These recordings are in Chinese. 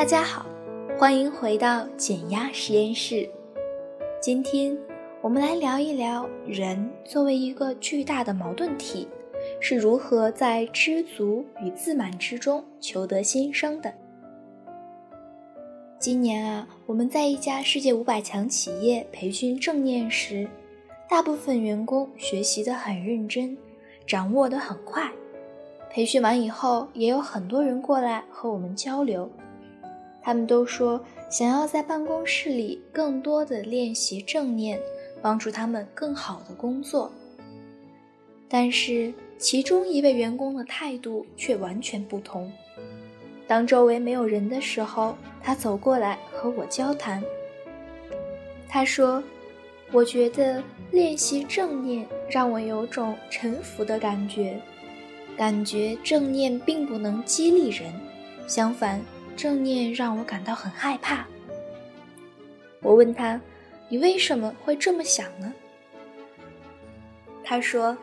大家好，欢迎回到减压实验室。今天我们来聊一聊，人作为一个巨大的矛盾体，是如何在知足与自满之中求得新生的。今年啊，我们在一家世界五百强企业培训正念时，大部分员工学习得很认真，掌握得很快。培训完以后，也有很多人过来和我们交流，他们都说想要在办公室里更多的练习正念，帮助他们更好的工作。但是其中一位员工的态度却完全不同。当周围没有人的时候，他走过来和我交谈。他说：“我觉得练习正念让我有种臣服的感觉。”感觉正念并不能激励人，相反，正念让我感到很害怕。我问他：“你为什么会这么想呢？”他说：“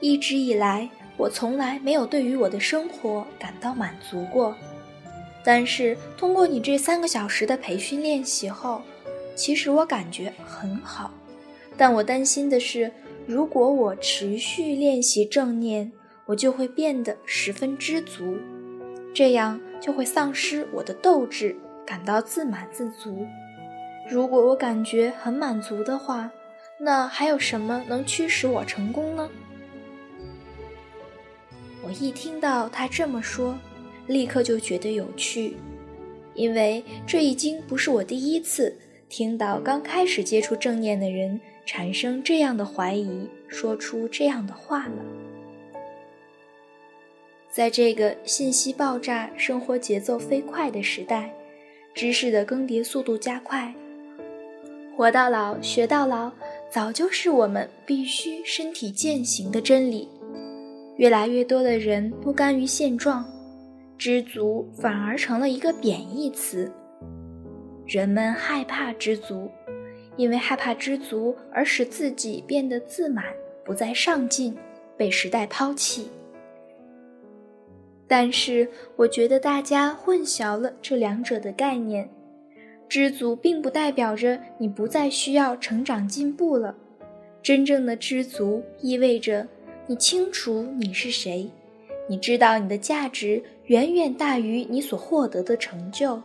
一直以来，我从来没有对于我的生活感到满足过。但是通过你这三个小时的培训练习后，其实我感觉很好。但我担心的是，如果我持续练习正念，我就会变得十分知足，这样就会丧失我的斗志，感到自满自足。如果我感觉很满足的话，那还有什么能驱使我成功呢？我一听到他这么说，立刻就觉得有趣，因为这已经不是我第一次听到刚开始接触正念的人产生这样的怀疑，说出这样的话了。在这个信息爆炸、生活节奏飞快的时代，知识的更迭速度加快，活到老学到老，早就是我们必须身体践行的真理。越来越多的人不甘于现状，知足反而成了一个贬义词。人们害怕知足，因为害怕知足而使自己变得自满，不再上进，被时代抛弃。但是，我觉得大家混淆了这两者的概念。知足并不代表着你不再需要成长进步了。真正的知足意味着你清楚你是谁，你知道你的价值远远大于你所获得的成就，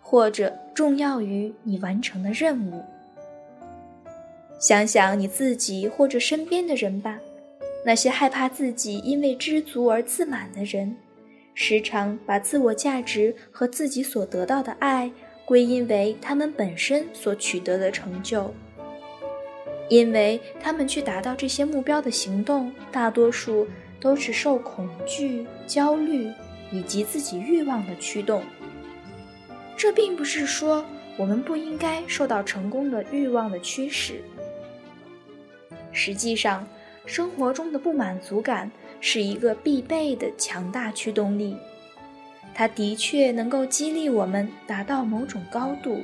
或者重要于你完成的任务。想想你自己或者身边的人吧，那些害怕自己因为知足而自满的人。时常把自我价值和自己所得到的爱归因为他们本身所取得的成就，因为他们去达到这些目标的行动，大多数都是受恐惧、焦虑以及自己欲望的驱动。这并不是说我们不应该受到成功的欲望的驱使，实际上，生活中的不满足感。是一个必备的强大驱动力，它的确能够激励我们达到某种高度。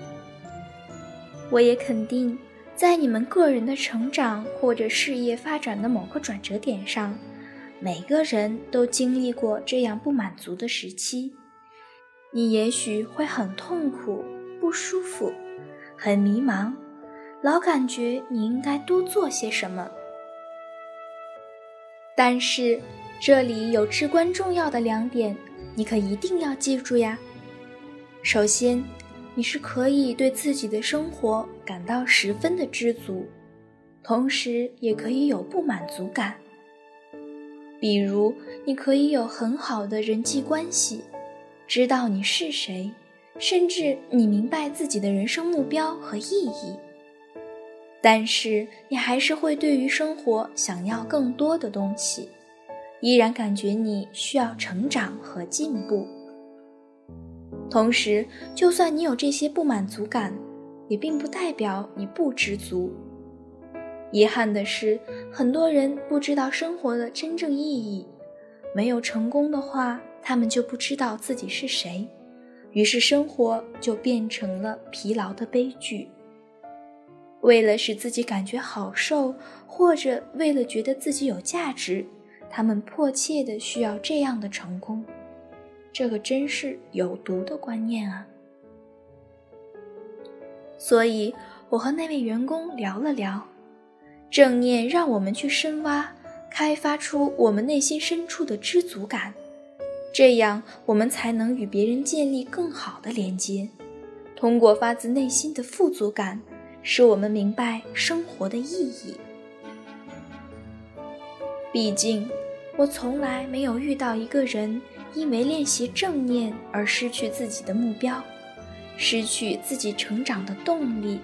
我也肯定，在你们个人的成长或者事业发展的某个转折点上，每个人都经历过这样不满足的时期。你也许会很痛苦、不舒服、很迷茫，老感觉你应该多做些什么。但是，这里有至关重要的两点，你可一定要记住呀。首先，你是可以对自己的生活感到十分的知足，同时也可以有不满足感。比如，你可以有很好的人际关系，知道你是谁，甚至你明白自己的人生目标和意义。但是你还是会对于生活想要更多的东西，依然感觉你需要成长和进步。同时，就算你有这些不满足感，也并不代表你不知足。遗憾的是，很多人不知道生活的真正意义。没有成功的话，他们就不知道自己是谁，于是生活就变成了疲劳的悲剧。为了使自己感觉好受，或者为了觉得自己有价值，他们迫切的需要这样的成功。这可真是有毒的观念啊！所以我和那位员工聊了聊，正念让我们去深挖，开发出我们内心深处的知足感，这样我们才能与别人建立更好的连接。通过发自内心的富足感，使我们明白生活的意义。毕竟，我从来没有遇到一个人因为练习正念而失去自己的目标。失去自己成长的动力，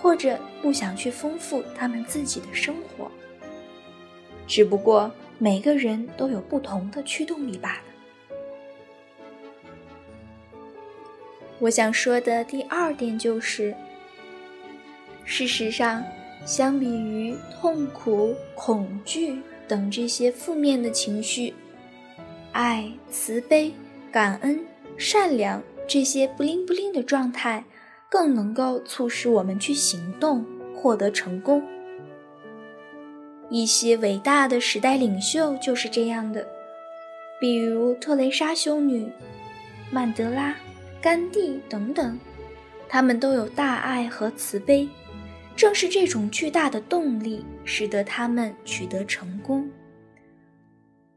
或者不想去丰富他们自己的生活。只不过每个人都有不同的驱动力罢了。我想说的第二点就是，事实上，相比于痛苦、恐惧等这些负面的情绪，爱、慈悲、感恩、善良。这些不灵不灵的状态，更能够促使我们去行动，获得成功。一些伟大的时代领袖就是这样的，比如特蕾莎修女、曼德拉、甘地等等，他们都有大爱和慈悲，正是这种巨大的动力，使得他们取得成功。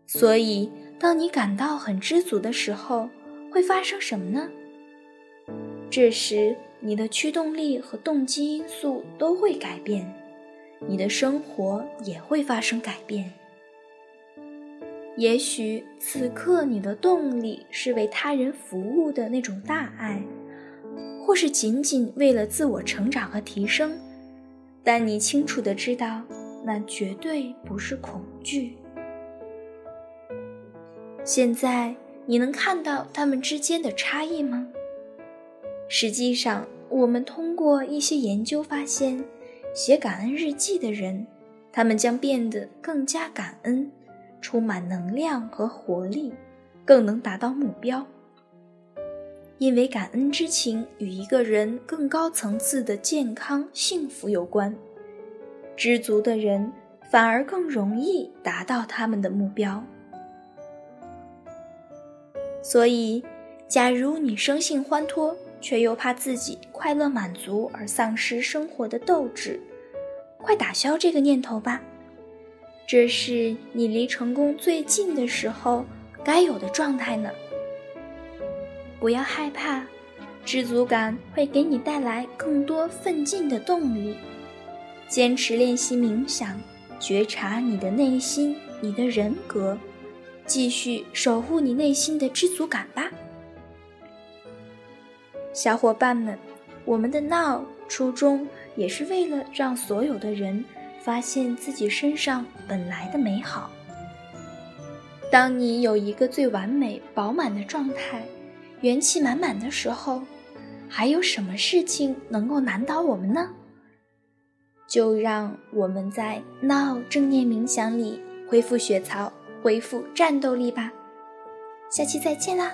所以，当你感到很知足的时候，会发生什么呢？这时，你的驱动力和动机因素都会改变，你的生活也会发生改变。也许此刻你的动力是为他人服务的那种大爱，或是仅仅为了自我成长和提升，但你清楚的知道，那绝对不是恐惧。现在。你能看到他们之间的差异吗？实际上，我们通过一些研究发现，写感恩日记的人，他们将变得更加感恩，充满能量和活力，更能达到目标。因为感恩之情与一个人更高层次的健康幸福有关，知足的人反而更容易达到他们的目标。所以，假如你生性欢脱，却又怕自己快乐满足而丧失生活的斗志，快打消这个念头吧。这是你离成功最近的时候该有的状态呢。不要害怕，知足感会给你带来更多奋进的动力。坚持练习冥想，觉察你的内心，你的人格。继续守护你内心的知足感吧，小伙伴们。我们的 Now 初衷也是为了让所有的人发现自己身上本来的美好。当你有一个最完美、饱满的状态，元气满满的时候，还有什么事情能够难倒我们呢？就让我们在 Now 正念冥想里恢复血槽。恢复战斗力吧，下期再见啦！